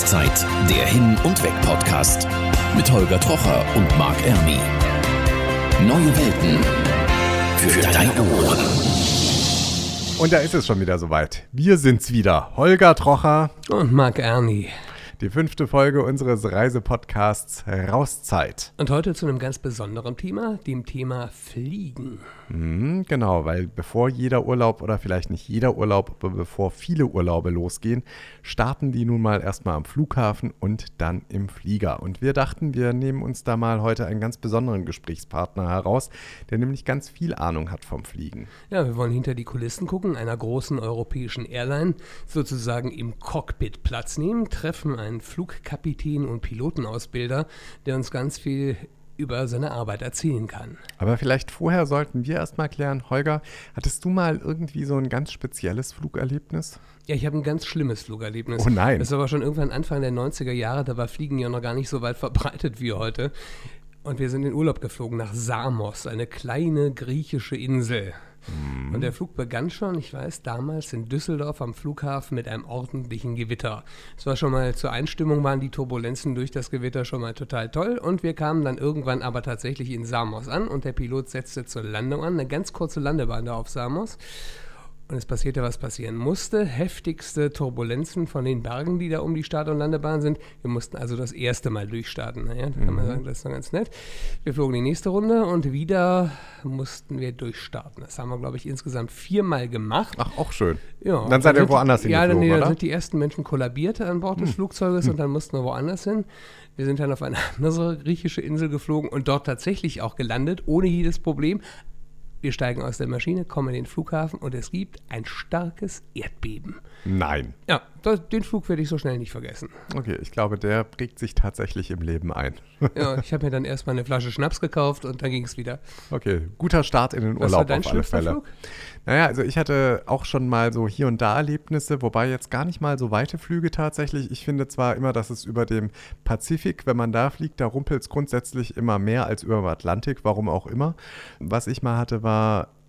Rauszeit, der Hin- und Weg-Podcast mit Holger Trocher und Marc Ermi. Neue Welten für deine Ohren. Und da ist es schon wieder soweit. Wir sind's wieder. Holger Trocher Und Marc Erni. Die fünfte Folge unseres Reisepodcasts Rauszeit. Und heute zu einem ganz besonderen Thema, dem Thema Fliegen. Mhm, genau, weil bevor jeder Urlaub oder vielleicht nicht jeder Urlaub, aber bevor viele Urlaube losgehen, starten die nun mal erstmal am Flughafen und dann im Flieger. Und wir dachten, wir nehmen uns da mal heute einen ganz besonderen Gesprächspartner heraus, der nämlich ganz viel Ahnung hat vom Fliegen. Ja, wir wollen hinter die Kulissen gucken, einer großen europäischen Airline sozusagen im Cockpit Platz nehmen, treffen einen Flugkapitän und Pilotenausbilder, der uns ganz viel über seine Arbeit erzählen kann. Aber vielleicht vorher sollten wir erstmal klären, Holger, hattest du mal irgendwie so ein ganz spezielles Flugerlebnis? Ja, ich habe ein ganz schlimmes Flugerlebnis. Oh nein. Das war aber schon irgendwann Anfang der 90er Jahre, da war Fliegen ja noch gar nicht so weit verbreitet wie heute. Und wir sind in Urlaub geflogen nach Samos, eine kleine griechische Insel. Mhm. Und der Flug begann schon, ich weiß, damals in Düsseldorf am Flughafen mit einem ordentlichen Gewitter. Es war schon mal zur Einstimmung waren die Turbulenzen durch das Gewitter schon mal total toll. Und wir kamen dann irgendwann aber tatsächlich in Samos an und der Pilot setzte zur Landung an, eine ganz kurze Landebahn da auf Samos. Und es passierte, was passieren musste. Heftigste Turbulenzen von den Bergen, die da um die Start- und Landebahn sind. Wir mussten also das erste Mal durchstarten. Naja, da kann man sagen, das ist doch ganz nett. Wir flogen die nächste Runde und wieder mussten wir durchstarten. Das haben wir, glaube ich, insgesamt viermal gemacht. Ach, auch schön. Ja, dann seid ihr woanders Ja, hingeflogen, nee, dann? Hm. sind die ersten Menschen kollabiert an Bord des Flugzeuges und dann mussten wir woanders hin. Wir sind dann auf eine andere griechische Insel geflogen und dort tatsächlich auch gelandet, ohne jedes Problem. Wir steigen aus der Maschine, kommen in den Flughafen und es gibt ein starkes Erdbeben. Nein. Ja, das, den Flug werde ich so schnell nicht vergessen. Okay, ich glaube, der prägt sich tatsächlich im Leben ein. Ja, ich habe mir dann erstmal eine Flasche Schnaps gekauft und dann ging es wieder. Okay, guter Start in den Was war Urlaub dein auf alle Fälle. Flug? Naja, also ich hatte auch schon mal so hier und da Erlebnisse, wobei jetzt gar nicht mal so weite Flüge tatsächlich. Ich finde zwar immer, dass es über dem Pazifik, wenn man da fliegt, da rumpelt es grundsätzlich immer mehr als über dem Atlantik, warum auch immer. Was ich mal hatte, war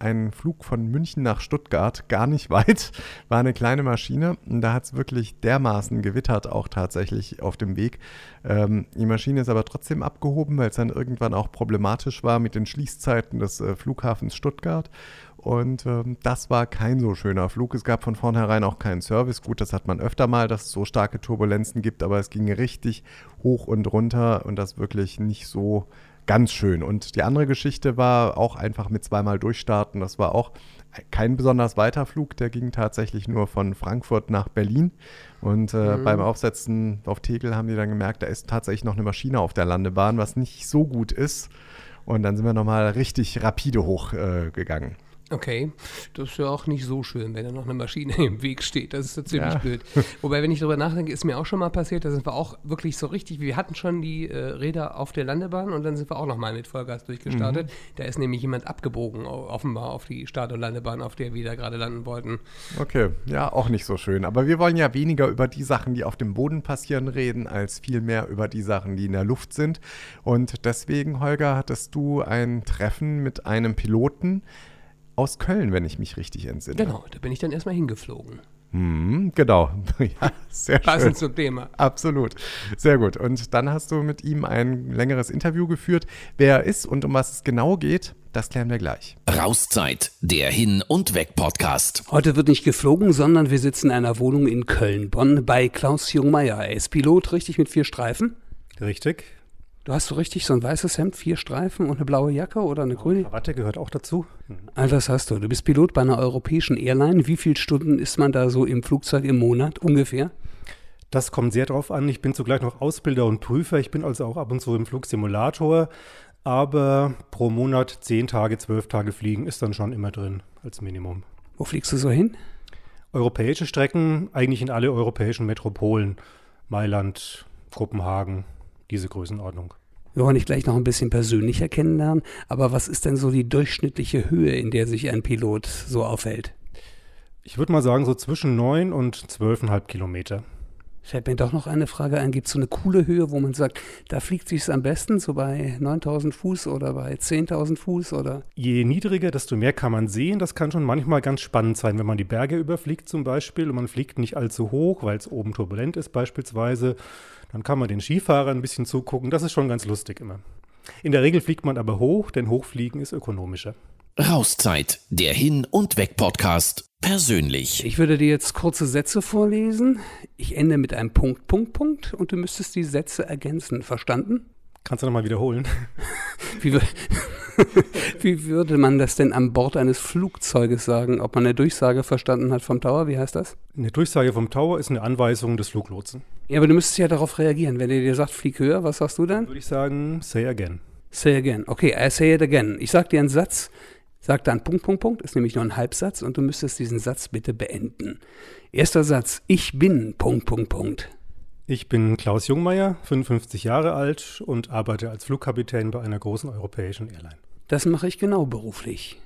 ein Flug von München nach Stuttgart, gar nicht weit, war eine kleine Maschine und da hat es wirklich dermaßen gewittert, auch tatsächlich auf dem Weg. Ähm, die Maschine ist aber trotzdem abgehoben, weil es dann irgendwann auch problematisch war mit den Schließzeiten des äh, Flughafens Stuttgart. Und ähm, das war kein so schöner Flug. Es gab von vornherein auch keinen Service. Gut, das hat man öfter mal, dass es so starke Turbulenzen gibt, aber es ging richtig hoch und runter und das wirklich nicht so ganz schön. Und die andere Geschichte war auch einfach mit zweimal durchstarten. Das war auch kein besonders weiter Flug. Der ging tatsächlich nur von Frankfurt nach Berlin. Und äh, beim Aufsetzen auf Tegel haben die dann gemerkt, da ist tatsächlich noch eine Maschine auf der Landebahn, was nicht so gut ist. Und dann sind wir nochmal richtig rapide hochgegangen. Äh. Okay, das ist ja auch nicht so schön, wenn da noch eine Maschine im Weg steht. Das ist ja ziemlich Ja. blöd. Wobei, wenn ich darüber nachdenke, ist mir auch schon mal passiert, da sind wir auch wirklich so richtig, wir hatten schon die äh, Räder auf der Landebahn und dann sind wir auch nochmal mit Vollgas durchgestartet. Mhm. Da ist nämlich jemand abgebogen, offenbar auf die Start- und Landebahn, auf der wir da gerade landen wollten. Okay, ja, auch nicht so schön. Aber wir wollen ja weniger über die Sachen, die auf dem Boden passieren, reden, als vielmehr über die Sachen, die in der Luft sind. Und deswegen, Holger, hattest du ein Treffen mit einem Piloten aus Köln, wenn ich mich richtig entsinne. Genau, da bin ich dann erstmal hingeflogen. Mhm, genau. ja, sehr schön. Passend zum Thema. Absolut. Sehr gut. Und dann hast du mit ihm ein längeres Interview geführt. Wer er ist und um was es genau geht, das klären wir gleich. Rauszeit, der Hin- und Weg-Podcast. Heute wird nicht geflogen, sondern wir sitzen in einer Wohnung in Köln-Bonn bei Klaus Jungmeier. Er ist Pilot, richtig mit vier Streifen. Richtig. Du hast so richtig so ein weißes Hemd, vier Streifen und eine blaue Jacke oder eine grüne? Krawatte gehört auch dazu. All das hast du. Du bist Pilot bei einer europäischen Airline. Wie viele Stunden ist man da so im Flugzeug im Monat ungefähr? Das kommt sehr drauf an. Ich bin zugleich noch Ausbilder und Prüfer. Ich bin also auch ab und zu im Flugsimulator. Aber pro Monat zehn Tage, zwölf Tage fliegen ist dann schon immer drin als Minimum. Wo fliegst du so hin? Europäische Strecken, eigentlich in alle europäischen Metropolen. Mailand, Kopenhagen, diese Größenordnung. Wir wollen dich gleich noch ein bisschen persönlicher kennenlernen, aber was ist denn so die durchschnittliche Höhe, in der sich ein Pilot so aufhält? Ich würde mal sagen, so zwischen 9 und 12,5 Kilometer. Fällt mir doch noch eine Frage ein. Gibt es so eine coole Höhe, wo man sagt, da fliegt sich am besten, so bei 9000 Fuß oder bei 10.000 Fuß oder? Je niedriger, desto mehr kann man sehen. Das kann schon manchmal ganz spannend sein, wenn man die Berge überfliegt zum Beispiel und man fliegt nicht allzu hoch, weil es oben turbulent ist beispielsweise. Dann kann man den Skifahrern ein bisschen zugucken. Das ist schon ganz lustig immer. In der Regel fliegt man aber hoch, denn Hochfliegen ist ökonomischer. Rauszeit, der Hin- und Weg-Podcast. Persönlich. Ich würde dir jetzt kurze Sätze vorlesen. Ich ende mit einem Punkt, Punkt, Punkt und du müsstest die Sätze ergänzen. Verstanden? Kannst du nochmal wiederholen? Wie, wie, würde man das denn an Bord eines Flugzeuges sagen? Ob man eine Durchsage verstanden hat vom Tower? Wie heißt das? Eine Durchsage vom Tower ist eine Anweisung des Fluglotsen. Ja, aber du müsstest ja darauf reagieren. Wenn er dir sagt, flieg höher, was sagst du dann? Würde ich sagen, say again. Say again. Okay, I say it again. Ich sag dir einen Satz, sag dann Punkt, Punkt, Punkt, ist nämlich nur ein Halbsatz und du müsstest diesen Satz bitte beenden. Erster Satz, ich bin Punkt, Punkt, Punkt. Ich bin Klaus Jungmeier, 55 Jahre alt und arbeite als Flugkapitän bei einer großen europäischen Airline. Das mache ich genau beruflich.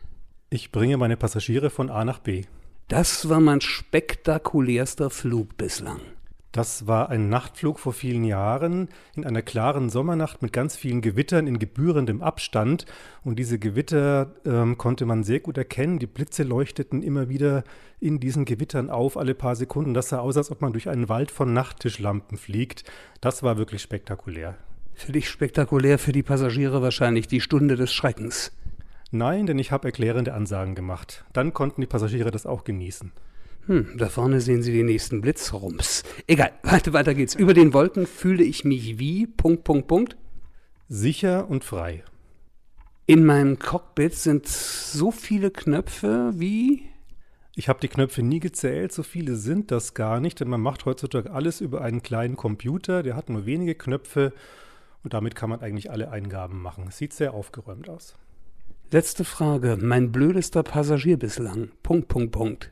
Ich bringe meine Passagiere von A nach B. Das war mein spektakulärster Flug bislang. Das war ein Nachtflug vor vielen Jahren in einer klaren Sommernacht mit ganz vielen Gewittern in gebührendem Abstand. Und diese Gewitter ähm, konnte man sehr gut erkennen. Die Blitze leuchteten immer wieder in diesen Gewittern auf, alle paar Sekunden. Das sah aus, als ob man durch einen Wald von Nachttischlampen fliegt. Das war wirklich spektakulär. Für dich spektakulär, für die Passagiere wahrscheinlich die Stunde des Schreckens. Nein, denn ich habe erklärende Ansagen gemacht. Dann konnten die Passagiere das auch genießen. Hm, da vorne sehen Sie den nächsten Blitzrums. Egal, weiter, weiter geht's. Über den Wolken fühle ich mich wie, Punkt, Punkt, Punkt. Sicher und frei. In meinem Cockpit sind so viele Knöpfe wie. Ich habe die Knöpfe nie gezählt, so viele sind das gar nicht, denn man macht heutzutage alles über einen kleinen Computer, der hat nur wenige Knöpfe und damit kann man eigentlich alle Eingaben machen. Sieht sehr aufgeräumt aus. Letzte Frage. Mein blödester Passagier bislang. Punkt, Punkt, Punkt.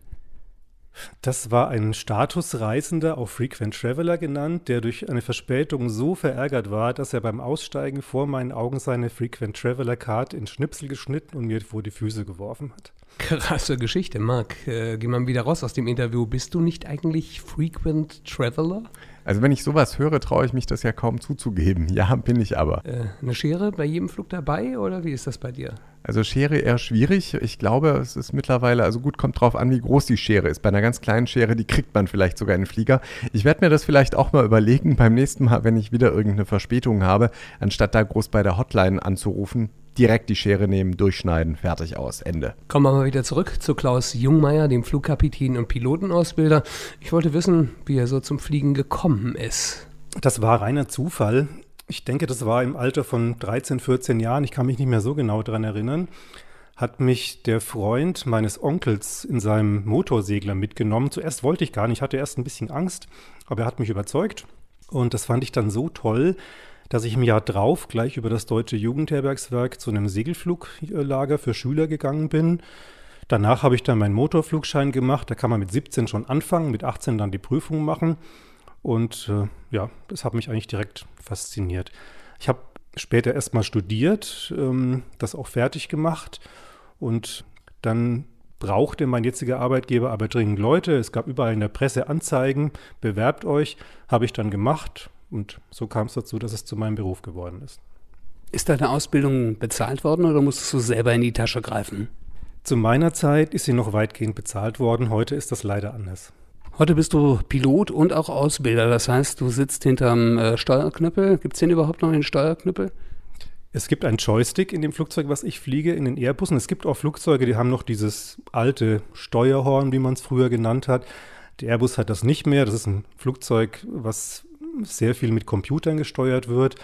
Das war ein Statusreisender, auch Frequent Traveler genannt, der durch eine Verspätung so verärgert war, dass er beim Aussteigen vor meinen Augen seine Frequent Traveler Card in Schnipsel geschnitten und mir vor die Füße geworfen hat. Krasse Geschichte, Marc. Äh, geh mal wieder raus aus dem Interview. Bist du nicht eigentlich Frequent Traveler? Also wenn ich sowas höre, traue ich mich das ja kaum zuzugeben. Ja, bin ich aber. Äh, eine Schere bei jedem Flug dabei oder wie ist das bei dir? Also Schere eher schwierig. Ich glaube, es ist mittlerweile, also gut, kommt drauf an, wie groß die Schere ist. Bei einer ganz kleinen Schere, die kriegt man vielleicht sogar in den Flieger. Ich werde mir das vielleicht auch mal überlegen beim nächsten Mal, wenn ich wieder irgendeine Verspätung habe, anstatt da groß bei der Hotline anzurufen, direkt die Schere nehmen, durchschneiden, fertig aus, Ende. Kommen wir mal wieder zurück zu Klaus Jungmeier, dem Flugkapitän und Pilotenausbilder. Ich wollte wissen, wie er so zum Fliegen gekommen ist. Das war reiner Zufall. Ich denke, das war im Alter von 13, 14 Jahren. Ich kann mich nicht mehr so genau daran erinnern. Hat mich der Freund meines Onkels in seinem Motorsegler mitgenommen. Zuerst wollte ich gar nicht, hatte erst ein bisschen Angst, aber er hat mich überzeugt. Und das fand ich dann so toll, dass ich im Jahr drauf gleich über das Deutsche Jugendherbergswerk zu einem Segelfluglager für Schüler gegangen bin. Danach habe ich dann meinen Motorflugschein gemacht. Da kann man mit 17 schon anfangen, mit 18 dann die Prüfung machen. Und äh, ja, das hat mich eigentlich direkt fasziniert. Ich habe später erstmal studiert, ähm, das auch fertig gemacht und dann brauchte mein jetziger Arbeitgeber aber dringend Leute. Es gab überall in der Presse Anzeigen, bewerbt euch, habe ich dann gemacht und so kam es dazu, dass es zu meinem Beruf geworden ist. Ist deine Ausbildung bezahlt worden oder musstest du selber in die Tasche greifen? Zu meiner Zeit ist sie noch weitgehend bezahlt worden. Heute ist das leider anders. Heute bist du Pilot und auch Ausbilder. Das heißt, du sitzt hinterm äh, Steuerknüppel. Gibt es denn überhaupt noch einen Steuerknüppel? Es gibt einen Joystick in dem Flugzeug, was ich fliege, in den Airbussen. Es gibt auch Flugzeuge, die haben noch dieses alte Steuerhorn, wie man es früher genannt hat. Der Airbus hat das nicht mehr. Das ist ein Flugzeug, was sehr viel mit Computern gesteuert wird.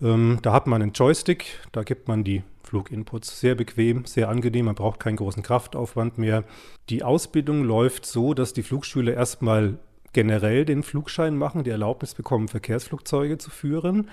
Ähm, da hat man einen Joystick, da gibt man die Fluginputs. Sehr bequem, sehr angenehm, man braucht keinen großen Kraftaufwand mehr. Die Ausbildung läuft so, dass die Flugschüler erstmal generell den Flugschein machen, die Erlaubnis bekommen, Verkehrsflugzeuge zu führen.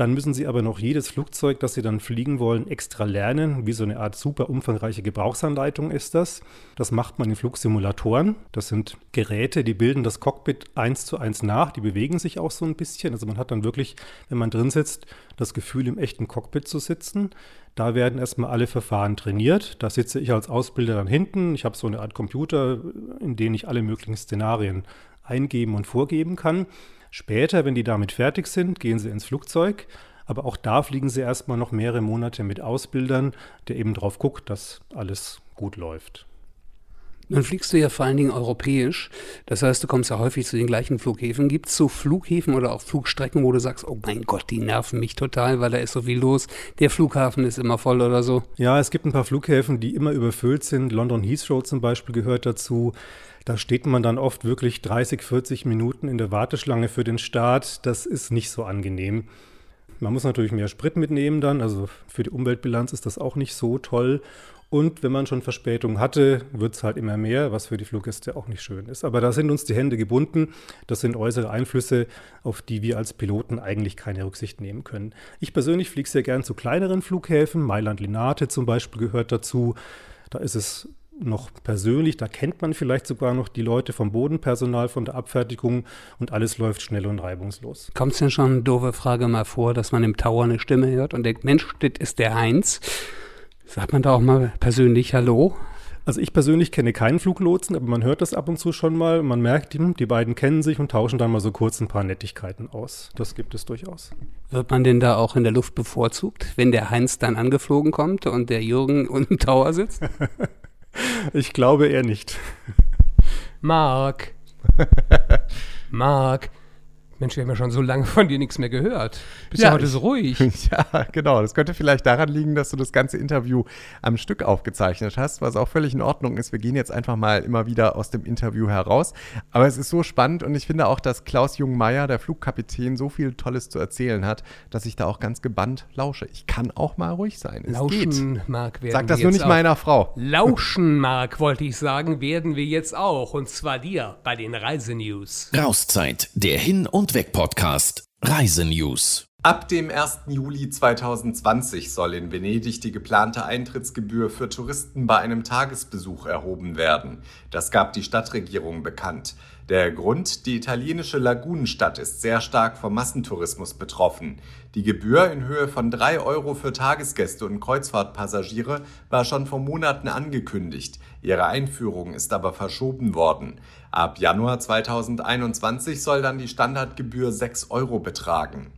Dann müssen Sie aber noch jedes Flugzeug, das Sie dann fliegen wollen, extra lernen. Wie so eine Art super umfangreiche Gebrauchsanleitung ist das. Das macht man in Flugsimulatoren. Das sind Geräte, die bilden das Cockpit eins zu eins nach. Die bewegen sich auch so ein bisschen. Also man hat dann wirklich, wenn man drin sitzt, das Gefühl, im echten Cockpit zu sitzen. Da werden erstmal alle Verfahren trainiert. Da sitze ich als Ausbilder dann hinten. Ich habe so eine Art Computer, in den ich alle möglichen Szenarien eingeben und vorgeben kann. Später, wenn die damit fertig sind, gehen sie ins Flugzeug. Aber auch da fliegen sie erstmal noch mehrere Monate mit Ausbildern, der eben drauf guckt, dass alles gut läuft. Dann fliegst du ja vor allen Dingen europäisch. Das heißt, du kommst ja häufig zu den gleichen Flughäfen. Gibt es so Flughäfen oder auch Flugstrecken, wo du sagst, oh mein Gott, die nerven mich total, weil da ist so viel los. Der Flughafen ist immer voll oder so? Ja, es gibt ein paar Flughäfen, die immer überfüllt sind. London Heathrow zum Beispiel gehört dazu. Da steht man dann oft wirklich 30, 40 Minuten in der Warteschlange für den Start. Das ist nicht so angenehm. Man muss natürlich mehr Sprit mitnehmen dann, also für die Umweltbilanz ist das auch nicht so toll. Und wenn man schon Verspätung hatte, wird es halt immer mehr, was für die Fluggäste auch nicht schön ist. Aber da sind uns die Hände gebunden. Das sind äußere Einflüsse, auf die wir als Piloten eigentlich keine Rücksicht nehmen können. Ich persönlich fliege sehr gern zu kleineren Flughäfen. Mailand-Linate zum Beispiel gehört dazu. Da ist es noch persönlich, da kennt man vielleicht sogar noch die Leute vom Bodenpersonal, von der Abfertigung und alles läuft schnell und reibungslos. Kommt es denn schon, doofe Frage mal vor, dass man im Tower eine Stimme hört und denkt, Mensch, das ist der Heinz. Sagt man da auch mal persönlich Hallo? Also ich persönlich kenne keinen Fluglotsen, aber man hört das ab und zu schon mal. Man merkt, die beiden kennen sich und tauschen dann mal so kurz ein paar Nettigkeiten aus. Das gibt es durchaus. Wird man denn da auch in der Luft bevorzugt, wenn der Heinz dann angeflogen kommt und der Jürgen unten im Tower sitzt? ich glaube eher nicht. Marc. Marc, Mensch, wir haben ja schon so lange von dir nichts mehr gehört. Bist ja, ja heute so ruhig. Ja, genau. Das könnte vielleicht daran liegen, dass du das ganze Interview am Stück aufgezeichnet hast, was auch völlig in Ordnung ist. Wir gehen jetzt einfach mal immer wieder aus dem Interview heraus. Aber es ist so spannend und ich finde auch, dass Klaus Jungmeier, der Flugkapitän, so viel Tolles zu erzählen hat, dass ich da auch ganz gebannt lausche. Ich kann auch mal ruhig sein. Es Lauschen, geht. Marc, werden Sag das nur nicht auch. meiner Frau. Lauschen, Marc, wollte ich sagen, werden wir jetzt auch. Und zwar dir bei den Reisenews. Rauszeit, der Hin- und Weg-Podcast Reisenews. Ab dem 1. Juli 2020 soll in Venedig die geplante Eintrittsgebühr für Touristen bei einem Tagesbesuch erhoben werden. Das gab die Stadtregierung bekannt. Der Grund, die italienische Lagunenstadt ist sehr stark vom Massentourismus betroffen. Die Gebühr in Höhe von 3 Euro für Tagesgäste und Kreuzfahrtpassagiere war schon vor Monaten angekündigt. Ihre Einführung ist aber verschoben worden. Ab Januar 2021 soll dann die Standardgebühr 6 Euro betragen.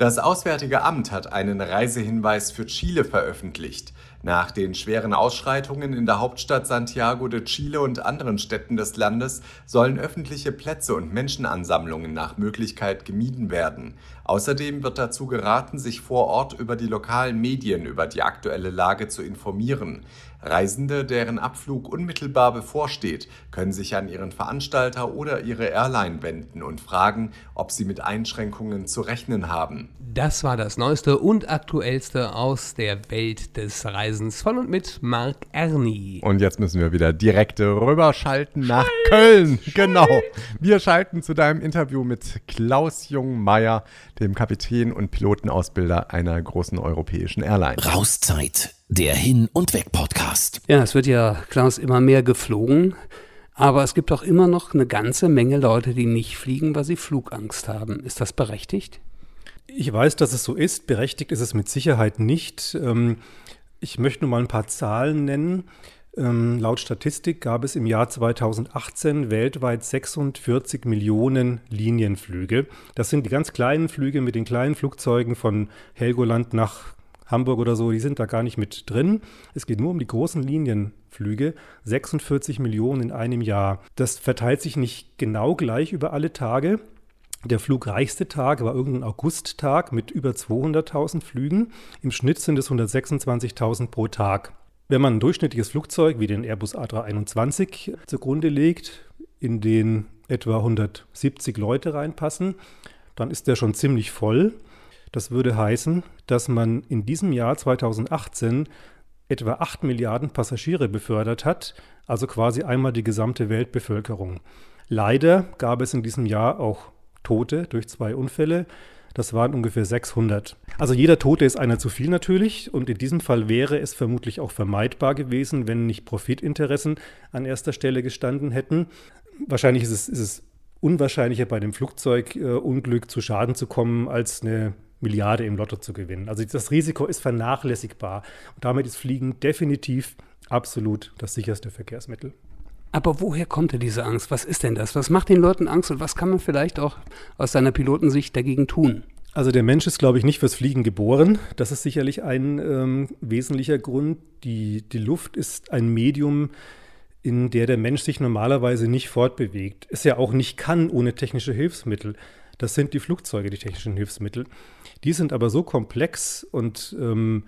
Das Auswärtige Amt hat einen Reisehinweis für Chile veröffentlicht. Nach den schweren Ausschreitungen in der Hauptstadt Santiago de Chile und anderen Städten des Landes sollen öffentliche Plätze und Menschenansammlungen nach Möglichkeit gemieden werden. Außerdem wird dazu geraten, sich vor Ort über die lokalen Medien über die aktuelle Lage zu informieren. Reisende, deren Abflug unmittelbar bevorsteht, können sich an ihren Veranstalter oder ihre Airline wenden und fragen, ob sie mit Einschränkungen zu rechnen haben. Das war das Neueste und Aktuellste aus der Welt des Reisens von und mit Marc Erni. Und jetzt müssen wir wieder direkt rüberschalten nach Köln. Genau. Wir schalten zu deinem Interview mit Klaus Jungmeier, dem Kapitän und Pilotenausbilder einer großen europäischen Airline. Rauszeit der Hin- und Weg-Podcast. Ja, es wird ja, Klaus, immer mehr geflogen. Aber es gibt auch immer noch eine ganze Menge Leute, die nicht fliegen, weil sie Flugangst haben. Ist das berechtigt? Ich weiß, dass es so ist. Berechtigt ist es mit Sicherheit nicht. Ähm, ich möchte nur mal ein paar Zahlen nennen. Ähm, laut Statistik gab es im Jahr 2018 weltweit 46 Millionen Linienflüge. Das sind die ganz kleinen Flüge mit den kleinen Flugzeugen von Helgoland nach Hamburg oder so, die sind da gar nicht mit drin. Es geht nur um die großen Linienflüge. 46 Millionen in einem Jahr. Das verteilt sich nicht genau gleich über alle Tage. Der flugreichste Tag war irgendein Augusttag mit über 200.000 Flügen. Im Schnitt sind es 126.000 pro Tag. Wenn man ein durchschnittliches Flugzeug wie den Airbus A321 zugrunde legt, in den etwa 170 Leute reinpassen, dann ist der schon ziemlich voll. Das würde heißen, dass man in diesem Jahr 2018 etwa 8 Milliarden Passagiere befördert hat, also quasi einmal die gesamte Weltbevölkerung. Leider gab es in diesem Jahr auch Tote durch zwei Unfälle. Das waren ungefähr 600. Also jeder Tote ist einer zu viel natürlich und in diesem Fall wäre es vermutlich auch vermeidbar gewesen, wenn nicht Profitinteressen an erster Stelle gestanden hätten. Wahrscheinlich ist es, ist es unwahrscheinlicher bei dem Flugzeugunglück äh, zu Schaden zu kommen als eine Milliarde im Lotto zu gewinnen. Also das Risiko ist vernachlässigbar. Und damit ist Fliegen definitiv absolut das sicherste Verkehrsmittel. Aber woher kommt denn diese Angst? Was ist denn das? Was macht den Leuten Angst und was kann man vielleicht auch aus seiner Pilotensicht dagegen tun? Also der Mensch ist, glaube ich, nicht fürs Fliegen geboren. Das ist sicherlich ein ähm, wesentlicher Grund. Die, die Luft ist ein Medium, in der der Mensch sich normalerweise nicht fortbewegt. Es ja auch nicht kann ohne technische Hilfsmittel. Das sind die Flugzeuge, die technischen Hilfsmittel. Die sind aber so komplex und ähm,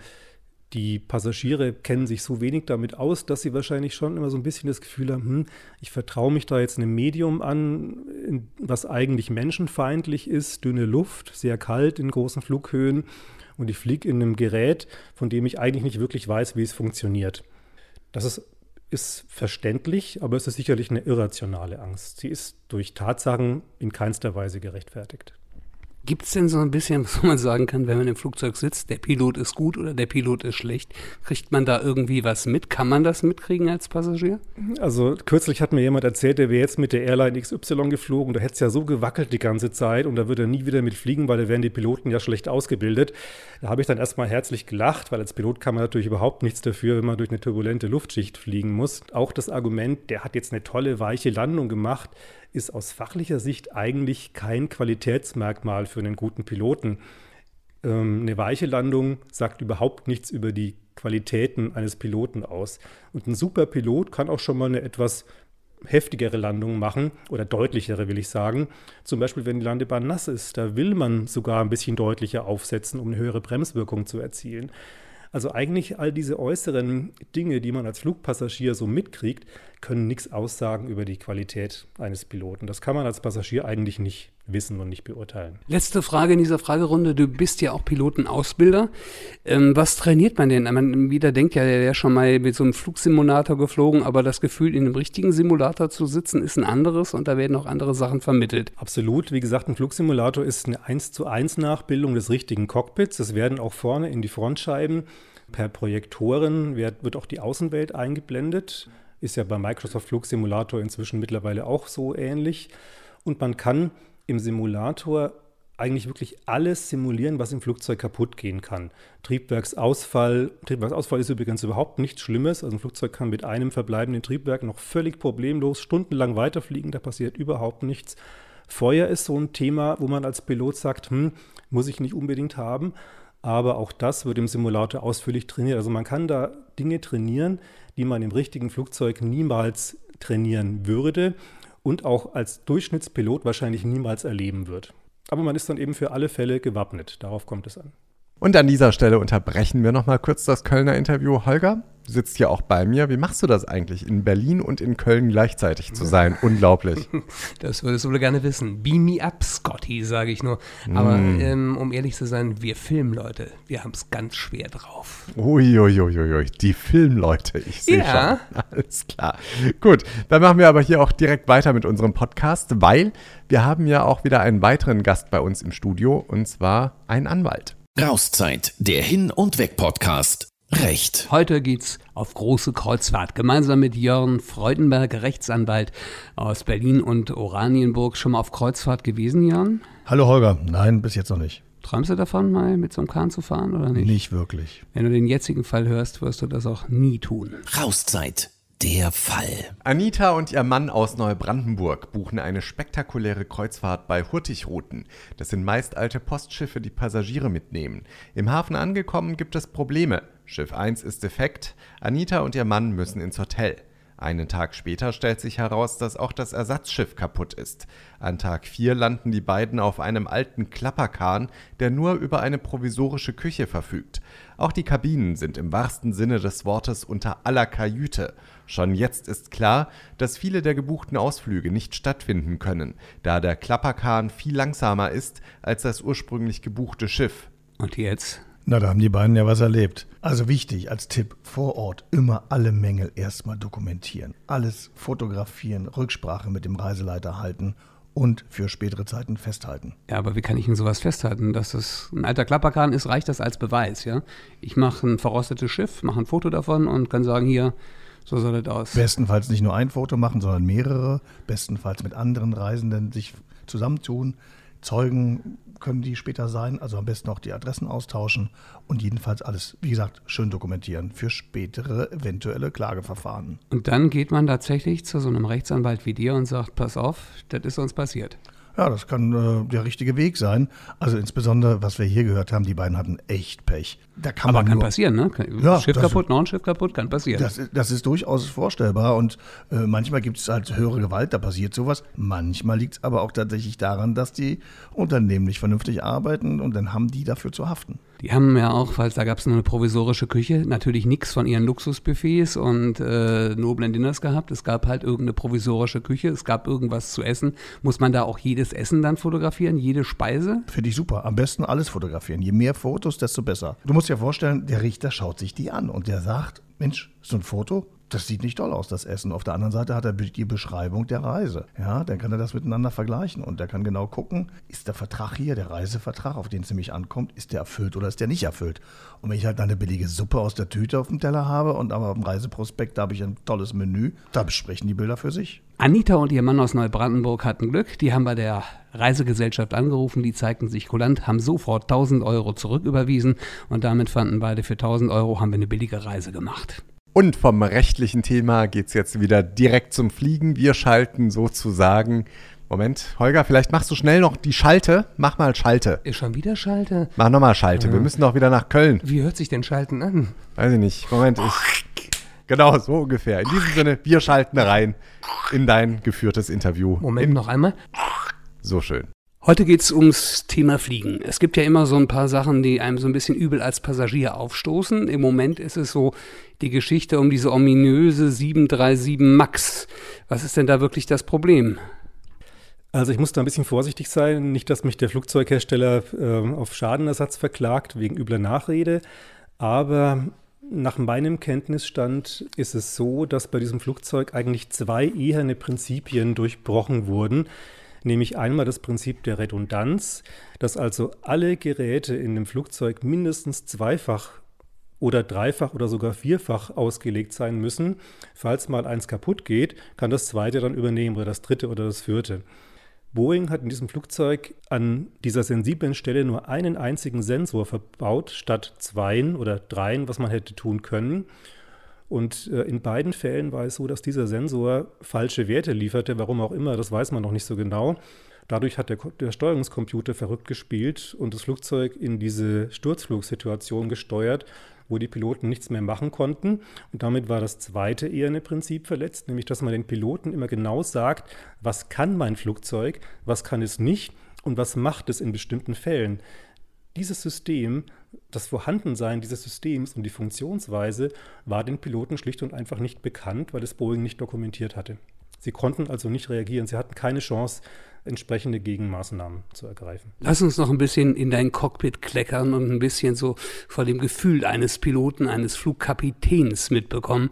die Passagiere kennen sich so wenig damit aus, dass sie wahrscheinlich schon immer so ein bisschen das Gefühl haben, hm, ich vertraue mich da jetzt einem Medium an, was eigentlich menschenfeindlich ist, dünne Luft, sehr kalt in großen Flughöhen und ich fliege in einem Gerät, von dem ich eigentlich nicht wirklich weiß, wie es funktioniert. Das ist, ist verständlich, aber es ist sicherlich eine irrationale Angst. Sie ist durch Tatsachen in keinster Weise gerechtfertigt. Gibt es denn so ein bisschen, was man sagen kann, wenn man im Flugzeug sitzt, der Pilot ist gut oder der Pilot ist schlecht? Kriegt man da irgendwie was mit? Kann man das mitkriegen als Passagier? Also kürzlich hat mir jemand erzählt, der wäre jetzt mit der Airline XY geflogen. Da hätte es ja so gewackelt die ganze Zeit und da würde er nie wieder mitfliegen, weil da wären die Piloten ja schlecht ausgebildet. Da habe ich dann erstmal herzlich gelacht, weil als Pilot kann man natürlich überhaupt nichts dafür, wenn man durch eine turbulente Luftschicht fliegen muss. Auch das Argument, der hat jetzt eine tolle, weiche Landung gemacht, ist aus fachlicher Sicht eigentlich kein Qualitätsmerkmal für einen guten Piloten. Ähm, eine weiche Landung sagt überhaupt nichts über die Qualitäten eines Piloten aus. Und ein super Pilot kann auch schon mal eine etwas heftigere Landung machen oder deutlichere, will ich sagen. Zum Beispiel, wenn die Landebahn nass ist, da will man sogar ein bisschen deutlicher aufsetzen, um eine höhere Bremswirkung zu erzielen. Also eigentlich all diese äußeren Dinge, die man als Flugpassagier so mitkriegt, können nichts aussagen über die Qualität eines Piloten. Das kann man als Passagier eigentlich nicht wissen und nicht beurteilen. Letzte Frage in dieser Fragerunde. Du bist ja auch Pilotenausbilder. Ähm, was trainiert man denn? Man wieder denkt ja, der wäre schon mal mit so einem Flugsimulator geflogen, aber das Gefühl, in einem richtigen Simulator zu sitzen, ist ein anderes und da werden auch andere Sachen vermittelt. Absolut. Wie gesagt, ein Flugsimulator ist eine 1 zu 1 Nachbildung des richtigen Cockpits. Es werden auch vorne in die Frontscheiben per Projektoren wird, wird auch die Außenwelt eingeblendet. Ist ja bei Microsoft Flugsimulator inzwischen mittlerweile auch so ähnlich. Und man kann im Simulator eigentlich wirklich alles simulieren, was im Flugzeug kaputt gehen kann. Triebwerksausfall. Triebwerksausfall ist übrigens überhaupt nichts Schlimmes. Also ein Flugzeug kann mit einem verbleibenden Triebwerk noch völlig problemlos stundenlang weiterfliegen. Da passiert überhaupt nichts. Feuer ist so ein Thema, wo man als Pilot sagt, hm, muss ich nicht unbedingt haben. Aber auch das wird im Simulator ausführlich trainiert. Also man kann da Dinge trainieren, die man im richtigen Flugzeug niemals trainieren würde und auch als Durchschnittspilot wahrscheinlich niemals erleben wird. Aber man ist dann eben für alle Fälle gewappnet. Darauf kommt es an. Und an dieser Stelle unterbrechen wir nochmal kurz das Kölner Interview. Holger, sitzt hier auch bei mir. Wie machst du das eigentlich, in Berlin und in Köln gleichzeitig zu sein? Unglaublich. Das würdest du wohl gerne wissen. Beam me up, Scotty, sage ich nur. Aber mm. ähm, um ehrlich zu sein, wir Filmleute, wir haben es ganz schwer drauf. Uiuiuiui, die Filmleute, ich sehe ja. schon. Alles klar. Gut, dann machen wir aber hier auch direkt weiter mit unserem Podcast, weil wir haben ja auch wieder einen weiteren Gast bei uns im Studio und zwar einen Anwalt. Rauszeit, der Hin- und Weg-Podcast. Recht. Heute geht's auf große Kreuzfahrt. Gemeinsam mit Jörn Freudenberg, Rechtsanwalt aus Berlin und Oranienburg. Schon mal auf Kreuzfahrt gewesen, Jörn? Hallo Holger. Nein, bis jetzt noch nicht. Träumst du davon, mal mit so einem Kahn zu fahren oder nicht? Nicht wirklich. Wenn du den jetzigen Fall hörst, wirst du das auch nie tun. Rauszeit, der Fall. Anita und ihr Mann aus Neubrandenburg buchen eine spektakuläre Kreuzfahrt bei Hurtigruten. Das sind meist alte Postschiffe, die Passagiere mitnehmen. Im Hafen angekommen gibt es Probleme. Schiff 1 ist defekt. Anita und ihr Mann müssen ins Hotel. Einen Tag später stellt sich heraus, dass auch das Ersatzschiff kaputt ist. An Tag 4 landen die beiden auf einem alten Klapperkahn, der nur über eine provisorische Küche verfügt. Auch die Kabinen sind im wahrsten Sinne des Wortes unter aller Kajüte. Schon jetzt ist klar, dass viele der gebuchten Ausflüge nicht stattfinden können, da der Klapperkahn viel langsamer ist als das ursprünglich gebuchte Schiff. Und jetzt? Na, da haben die beiden ja was erlebt. Also wichtig als Tipp, vor Ort immer alle Mängel erstmal dokumentieren. Alles fotografieren, Rücksprache mit dem Reiseleiter halten und für spätere Zeiten festhalten. Ja, aber wie kann ich denn sowas festhalten? Dass das ein alter Klapperkahn ist, reicht das als Beweis, ja? Ich mache ein verrostetes Schiff, mache ein Foto davon und kann sagen, hier, so soll das aus. Bestenfalls nicht nur ein Foto machen, sondern mehrere. Bestenfalls mit anderen Reisenden sich zusammentun. Zeugen können die später sein, also am besten auch die Adressen austauschen und jedenfalls alles, wie gesagt, schön dokumentieren für spätere eventuelle Klageverfahren. Und dann geht man tatsächlich zu so einem Rechtsanwalt wie dir und sagt, pass auf, das ist uns passiert. Ja, das kann äh, der richtige Weg sein. Also insbesondere, was wir hier gehört haben, die beiden hatten echt Pech. Da kann Aber kann nur, passieren, ne? Ja, Schiff kaputt, noch ein Schiff kaputt, kann passieren. Das, das ist durchaus vorstellbar und äh, manchmal gibt es halt höhere Gewalt, da passiert sowas. Manchmal liegt es aber auch tatsächlich daran, dass die Unternehmen nicht vernünftig arbeiten und dann haben die dafür zu haften. Die haben ja auch, weil da gab es nur eine provisorische Küche, natürlich nichts von ihren Luxusbuffets und äh, noblen Dinners gehabt. Es gab halt irgendeine provisorische Küche, es gab irgendwas zu essen. Muss man da auch jedes Essen dann fotografieren, jede Speise? Finde ich super. Am besten alles fotografieren. Je mehr Fotos, desto besser. Du musst dir vorstellen, der Richter schaut sich die an und der sagt, Mensch, so ein Foto, das sieht nicht toll aus, das Essen. Auf der anderen Seite hat er die Beschreibung der Reise. Ja, dann kann er das miteinander vergleichen und er kann genau gucken, ist der Vertrag hier, der Reisevertrag, auf den es nämlich ankommt, ist der erfüllt oder ist der nicht erfüllt? Und wenn ich halt eine billige Suppe aus der Tüte auf dem Teller habe und aber im Reiseprospekt da habe ich ein tolles Menü, da besprechen die Bilder für sich. Anita und ihr Mann aus Neubrandenburg hatten Glück. Die haben bei der Reisegesellschaft angerufen, die zeigten sich kulant, haben sofort 1000 Euro zurücküberwiesen und damit fanden beide für 1000 Euro haben wir eine billige Reise gemacht. Und vom rechtlichen Thema geht es jetzt wieder direkt zum Fliegen. Wir schalten sozusagen. Moment, Holger, vielleicht machst du schnell noch die Schalte. Mach mal Schalte. Ist schon wieder Schalte? Mach nochmal Schalte. Ja. Wir müssen doch wieder nach Köln. Wie hört sich denn Schalten an? Weiß ich nicht. Moment, ich. Genau, so ungefähr. In diesem Sinne, wir schalten rein in dein geführtes Interview. Moment, in, noch einmal. So schön. Heute geht es ums Thema Fliegen. Es gibt ja immer so ein paar Sachen, die einem so ein bisschen übel als Passagier aufstoßen. Im Moment ist es so die Geschichte um diese ominöse 737 MAX. Was ist denn da wirklich das Problem? Also ich muss da ein bisschen vorsichtig sein, nicht, dass mich der Flugzeughersteller äh, auf Schadenersatz verklagt wegen übler Nachrede. Aber nach meinem Kenntnisstand ist es so, dass bei diesem Flugzeug eigentlich zwei eherne Prinzipien durchbrochen wurden nämlich einmal das Prinzip der Redundanz, dass also alle Geräte in dem Flugzeug mindestens zweifach oder dreifach oder sogar vierfach ausgelegt sein müssen. Falls mal eins kaputt geht, kann das zweite dann übernehmen oder das dritte oder das vierte. Boeing hat in diesem Flugzeug an dieser sensiblen Stelle nur einen einzigen Sensor verbaut, statt zweien oder dreien, was man hätte tun können. Und äh, in beiden Fällen war es so, dass dieser Sensor falsche Werte lieferte, warum auch immer, das weiß man noch nicht so genau. Dadurch hat der, der Steuerungscomputer verrückt gespielt und das Flugzeug in diese Sturzflugsituation gesteuert, wo die Piloten nichts mehr machen konnten. Und damit war das zweite eher Prinzip verletzt, nämlich dass man den Piloten immer genau sagt, was kann mein Flugzeug, was kann es nicht und was macht es in bestimmten Fällen. Dieses System, das Vorhandensein dieses Systems und die Funktionsweise war den Piloten schlicht und einfach nicht bekannt, weil es Boeing nicht dokumentiert hatte. Sie konnten also nicht reagieren, sie hatten keine Chance, entsprechende Gegenmaßnahmen zu ergreifen. Lass uns noch ein bisschen in dein Cockpit kleckern und ein bisschen so vor dem Gefühl eines Piloten, eines Flugkapitäns mitbekommen.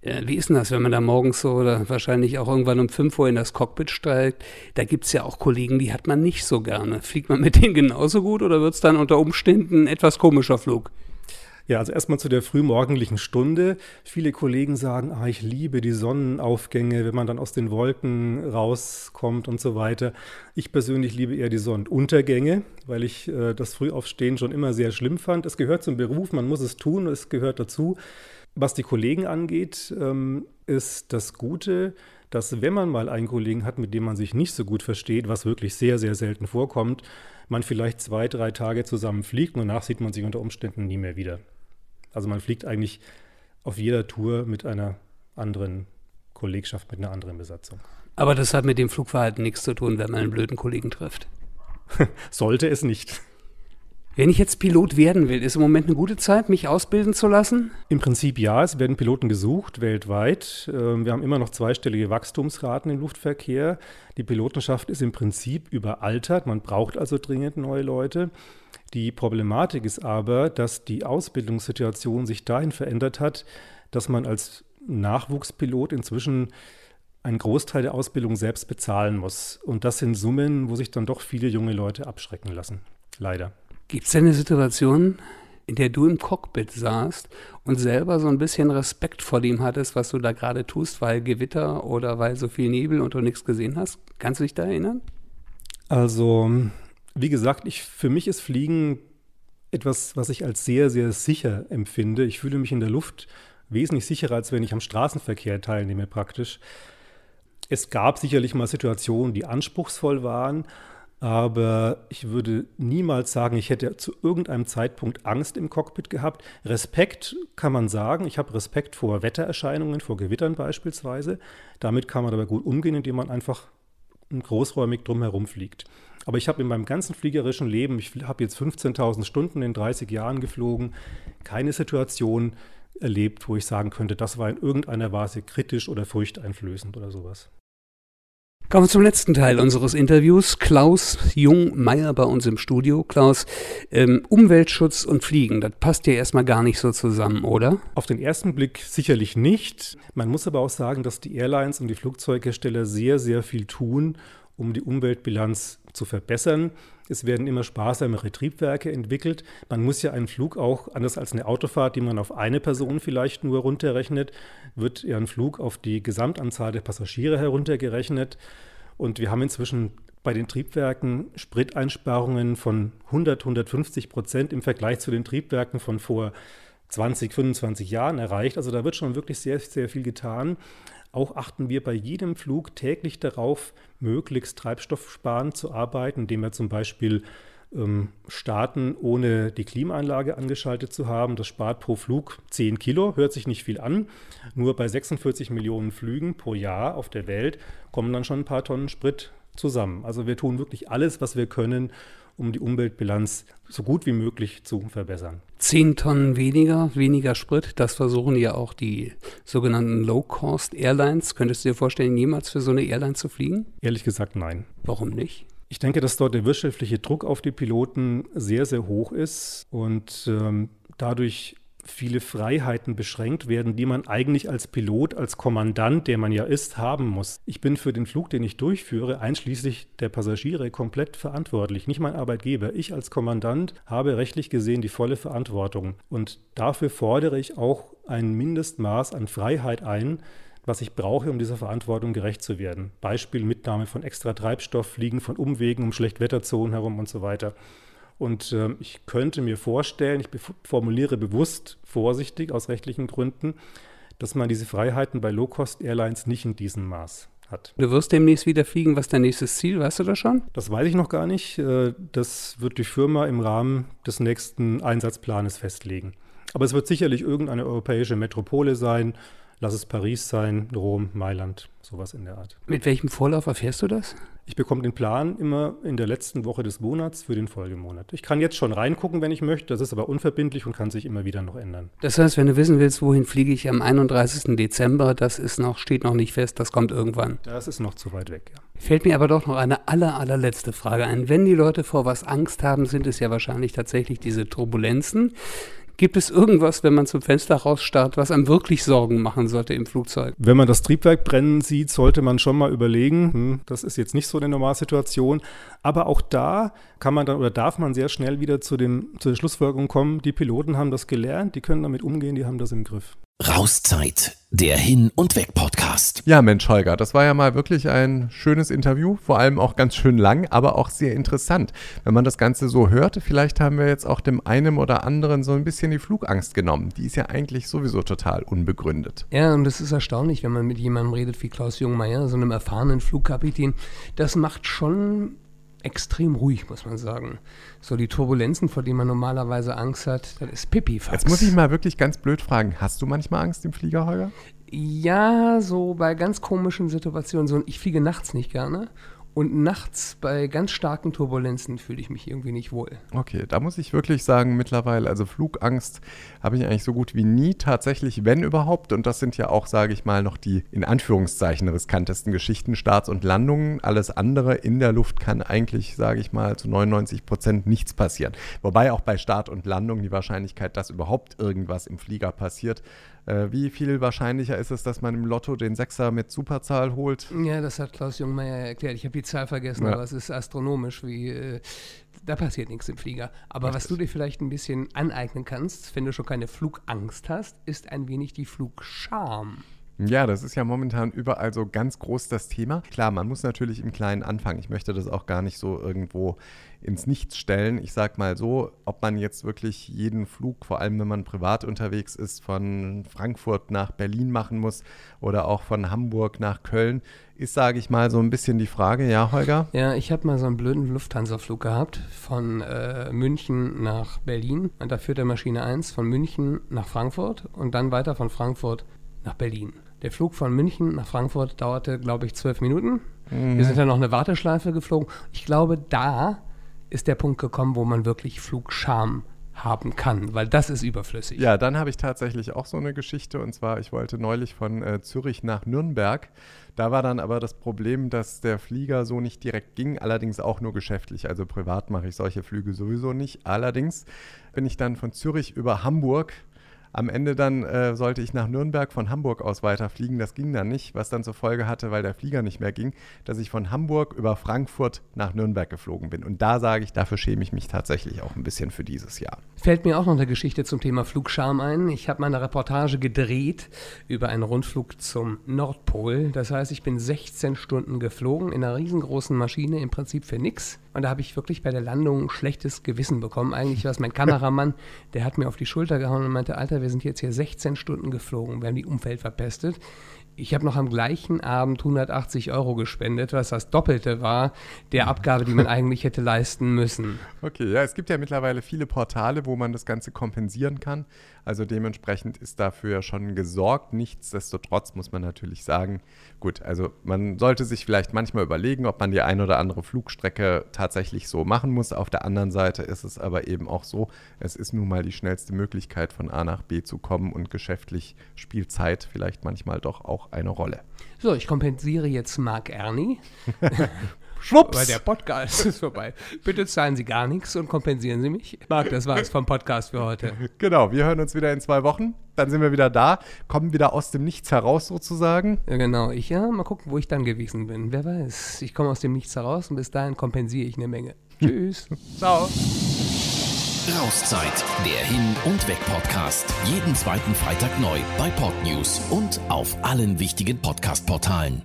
Äh, wie ist denn das, wenn man da morgens so oder wahrscheinlich auch irgendwann um 5 Uhr in das Cockpit steigt? Da gibt es ja auch Kollegen, die hat man nicht so gerne. Fliegt man mit denen genauso gut oder wird es dann unter Umständen ein etwas komischer Flug? Ja, also erstmal zu der frühmorgendlichen Stunde. Viele Kollegen sagen, ah, ich liebe die Sonnenaufgänge, wenn man dann aus den Wolken rauskommt und so weiter. Ich persönlich liebe eher die Sonnenuntergänge, weil ich äh, das Frühaufstehen schon immer sehr schlimm fand. Es gehört zum Beruf, man muss es tun, es gehört dazu. Was die Kollegen angeht, ähm, ist das Gute, dass wenn man mal einen Kollegen hat, mit dem man sich nicht so gut versteht, was wirklich sehr, sehr selten vorkommt, man vielleicht zwei, drei Tage zusammen fliegt und danach sieht man sich unter Umständen nie mehr wieder. Also man fliegt eigentlich auf jeder Tour mit einer anderen Kollegschaft, mit einer anderen Besatzung. Aber das hat mit dem Flugverhalten nichts zu tun, wenn man einen blöden Kollegen trifft. Sollte es nicht. Wenn ich jetzt Pilot werden will, ist im Moment eine gute Zeit, mich ausbilden zu lassen? Im Prinzip ja. Es werden Piloten gesucht weltweit. Ähm, wir haben immer noch zweistellige Wachstumsraten im Luftverkehr. Die Pilotenschaft ist im Prinzip überaltert. Man braucht also dringend neue Leute. Die Problematik ist aber, dass die Ausbildungssituation sich dahin verändert hat, dass man als Nachwuchspilot inzwischen einen Großteil der Ausbildung selbst bezahlen muss. Und das sind Summen, wo sich dann doch viele junge Leute abschrecken lassen. Leider. Gibt es denn eine Situation, in der du im Cockpit saßt und selber so ein bisschen Respekt vor dem hattest, was du da gerade tust, weil Gewitter oder weil so viel Nebel und du nichts gesehen hast? Kannst du dich da erinnern? Also Wie gesagt, ich, für mich ist Fliegen etwas, was ich als sehr, sehr sicher empfinde. Ich fühle mich in der Luft wesentlich sicherer, als wenn ich am Straßenverkehr teilnehme praktisch. Es gab sicherlich mal Situationen, die anspruchsvoll waren, aber ich würde niemals sagen, ich hätte zu irgendeinem Zeitpunkt Angst im Cockpit gehabt. Respekt kann man sagen. Ich habe Respekt vor Wettererscheinungen, vor Gewittern beispielsweise. Damit kann man aber gut umgehen, indem man einfach großräumig drumherum fliegt. Aber ich habe in meinem ganzen fliegerischen Leben, ich habe jetzt 15.000 Stunden in 30 Jahren geflogen, keine Situation erlebt, wo ich sagen könnte, das war in irgendeiner Weise kritisch oder furchteinflößend oder sowas. Kommen wir zum letzten Teil unseres Interviews. Klaus Jung-Meyer bei uns im Studio. Klaus, ähm, Umweltschutz und Fliegen, das passt ja erstmal gar nicht so zusammen, oder? Auf den ersten Blick sicherlich nicht. Man muss aber auch sagen, dass die Airlines und die Flugzeughersteller sehr, sehr viel tun, um die Umweltbilanz zu verbessern. Es werden immer sparsamere Triebwerke entwickelt. Man muss ja einen Flug auch, anders als eine Autofahrt, die man auf eine Person vielleicht nur runterrechnet, wird ja ein Flug auf die Gesamtanzahl der Passagiere heruntergerechnet. Und wir haben inzwischen bei den Triebwerken Spriteinsparungen von 100, 150 Prozent im Vergleich zu den Triebwerken von vor 20, 25 Jahren erreicht. Also da wird schon wirklich sehr, sehr viel getan. Auch achten wir bei jedem Flug täglich darauf, möglichst treibstoffsparend zu arbeiten, indem wir zum Beispiel ähm, starten, ohne die Klimaanlage angeschaltet zu haben. Das spart pro Flug 10 Kilo, hört sich nicht viel an. Nur bei 46 Millionen Flügen pro Jahr auf der Welt kommen dann schon ein paar Tonnen Sprit zusammen. Also wir tun wirklich alles, was wir können, um die Umweltbilanz so gut wie möglich zu verbessern. Zehn Tonnen weniger, weniger Sprit, das versuchen ja auch die sogenannten Low-Cost-Airlines. Könntest du dir vorstellen, jemals für so eine Airline zu fliegen? Ehrlich gesagt, nein. Warum nicht? Ich denke, dass dort der wirtschaftliche Druck auf die Piloten sehr, sehr hoch ist und ähm, dadurch viele Freiheiten beschränkt werden, die man eigentlich als Pilot, als Kommandant, der man ja ist, haben muss. Ich bin für den Flug, den ich durchführe, einschließlich der Passagiere komplett verantwortlich, nicht mein Arbeitgeber. Ich als Kommandant habe rechtlich gesehen die volle Verantwortung und dafür fordere ich auch ein Mindestmaß an Freiheit ein, was ich brauche, um dieser Verantwortung gerecht zu werden. Beispiel Mitnahme von extra Treibstoff, Fliegen von Umwegen um Schlechtwetterzonen herum und so weiter. Und äh, ich könnte mir vorstellen, ich formuliere bewusst vorsichtig aus rechtlichen Gründen, dass man diese Freiheiten bei Low-Cost-Airlines nicht in diesem Maß hat. Du wirst demnächst wieder fliegen. Was ist dein nächstes Ziel? Weißt du das schon? Das weiß ich noch gar nicht. Äh, das wird die Firma im Rahmen des nächsten Einsatzplanes festlegen. Aber es wird sicherlich irgendeine europäische Metropole sein. Lass es Paris sein, Rom, Mailand, sowas in der Art. Mit welchem Vorlauf erfährst du das? Ich bekomme den Plan immer in der letzten Woche des Monats für den Folgemonat. Ich kann jetzt schon reingucken, wenn ich möchte. Das ist aber unverbindlich und kann sich immer wieder noch ändern. Das heißt, wenn du wissen willst, wohin fliege ich am 31. Dezember, das ist noch, steht noch nicht fest, das kommt irgendwann. Das ist noch zu weit weg, ja. Fällt mir aber doch noch eine aller, allerletzte Frage ein. Wenn die Leute vor was Angst haben, sind es ja wahrscheinlich tatsächlich diese Turbulenzen. Gibt es irgendwas, wenn man zum Fenster rausstarrt, was einem wirklich Sorgen machen sollte im Flugzeug? Wenn man das Triebwerk brennen sieht, sollte man schon mal überlegen, hm, das ist jetzt nicht so eine Normalsituation. Aber auch da kann man dann oder darf man sehr schnell wieder zu, dem, zu der Schlussfolgerung kommen, die Piloten haben das gelernt, die können damit umgehen, die haben das im Griff. Rauszeit, der Hin- und Weg-Podcast. Ja, Mensch, Holger, das war ja mal wirklich ein schönes Interview, vor allem auch ganz schön lang, aber auch sehr interessant. Wenn man das Ganze so hört, vielleicht haben wir jetzt auch dem einen oder anderen so ein bisschen die Flugangst genommen. Die ist ja eigentlich sowieso total unbegründet. Ja, und es ist erstaunlich, wenn man mit jemandem redet wie Klaus Jungmeier, so einem erfahrenen Flugkapitän. Das macht schon extrem ruhig, muss man sagen. So die Turbulenzen, vor denen man normalerweise Angst hat, das ist Pipifax. Jetzt muss ich mal wirklich ganz blöd fragen, hast du manchmal Angst im Flieger, Holger? Ja, so bei ganz komischen Situationen. So, ich fliege nachts nicht gerne und nachts bei ganz starken Turbulenzen fühle ich mich irgendwie nicht wohl. Okay, da muss ich wirklich sagen, mittlerweile, also Flugangst habe ich eigentlich so gut wie nie tatsächlich, wenn überhaupt. Und das sind ja auch, sage ich mal, noch die in Anführungszeichen riskantesten Geschichten, Starts und Landungen. Alles andere in der Luft kann eigentlich, sage ich mal, zu 99 Prozent nichts passieren. Wobei auch bei Start und Landung die Wahrscheinlichkeit, dass überhaupt irgendwas im Flieger passiert, wie viel wahrscheinlicher ist es, dass man im Lotto den Sechser mit Superzahl holt? Ja, das hat Klaus Jungmeier erklärt. Ich habe die Zahl vergessen, ja. aber es ist astronomisch, wie äh, da passiert nichts im Flieger. Aber Richtig. was du dir vielleicht ein bisschen aneignen kannst, wenn du schon keine Flugangst hast, ist ein wenig die Flugscham. Ja, das ist ja momentan überall so ganz groß das Thema. Klar, man muss natürlich im Kleinen anfangen. Ich möchte das auch gar nicht so irgendwo ins Nichts stellen. Ich sag mal so, ob man jetzt wirklich jeden Flug, vor allem wenn man privat unterwegs ist, von Frankfurt nach Berlin machen muss oder auch von Hamburg nach Köln, ist, sage ich mal, so ein bisschen die Frage. Ja, Holger? Ja, ich habe mal so einen blöden Lufthansa-Flug gehabt von äh, München nach Berlin. Und da führt der Maschine 1 von München nach Frankfurt und dann weiter von Frankfurt nach Berlin. Der Flug von München nach Frankfurt dauerte, glaube ich, zwölf Minuten. Mhm. Wir sind dann noch eine Warteschleife geflogen. Ich glaube, da ist der Punkt gekommen, wo man wirklich Flugscham haben kann, weil das ist überflüssig. Ja, dann habe ich tatsächlich auch so eine Geschichte und zwar, ich wollte neulich von äh, Zürich nach Nürnberg. Da war dann aber das Problem, dass der Flieger so nicht direkt ging, allerdings auch nur geschäftlich. Also privat mache ich solche Flüge sowieso nicht. Allerdings bin ich dann von Zürich über Hamburg am Ende dann äh, sollte ich nach Nürnberg von Hamburg aus weiterfliegen. Das ging dann nicht, was dann zur Folge hatte, weil der Flieger nicht mehr ging, dass ich von Hamburg über Frankfurt nach Nürnberg geflogen bin. Und da sage ich, dafür schäme ich mich tatsächlich auch ein bisschen für dieses Jahr. Fällt mir auch noch eine Geschichte zum Thema Flugscham ein. Ich habe mal eine Reportage gedreht über einen Rundflug zum Nordpol. Das heißt, ich bin 16 Stunden geflogen in einer riesengroßen Maschine, im Prinzip für nichts. Und da habe ich wirklich bei der Landung ein schlechtes Gewissen bekommen. Eigentlich war es mein Kameramann, der hat mir auf die Schulter gehauen und meinte, Alter, wir sind jetzt hier 16 Stunden geflogen, wir haben die Umwelt verpestet. Ich habe noch am gleichen Abend 180 Euro gespendet, was das Doppelte war der Abgabe, die man eigentlich hätte leisten müssen. Okay, ja, es gibt ja mittlerweile viele Portale, wo man das Ganze kompensieren kann. Also dementsprechend ist dafür schon gesorgt. Nichtsdestotrotz muss man natürlich sagen, gut, also man sollte sich vielleicht manchmal überlegen, ob man die ein oder andere Flugstrecke tatsächlich so machen muss. Auf der anderen Seite ist es aber eben auch so, es ist nun mal die schnellste Möglichkeit von A nach B zu kommen und geschäftlich spielt Zeit vielleicht manchmal doch auch eine Rolle. So, ich kompensiere jetzt Mark Ernie. Schwupps. Weil der Podcast ist vorbei. Bitte zahlen Sie gar nichts und kompensieren Sie mich. Marc, das war's vom Podcast für heute. Genau, wir hören uns wieder in zwei Wochen. Dann sind wir wieder da, kommen wieder aus dem Nichts heraus sozusagen. Ja, genau. Ich ja, mal gucken, wo ich dann gewesen bin. Wer weiß. Ich komme aus dem Nichts heraus und bis dahin kompensiere ich eine Menge. Tschüss. Ciao. Rauszeit, der Hin- und Weg-Podcast. Jeden zweiten Freitag neu bei Podnews und auf allen wichtigen Podcast-Portalen.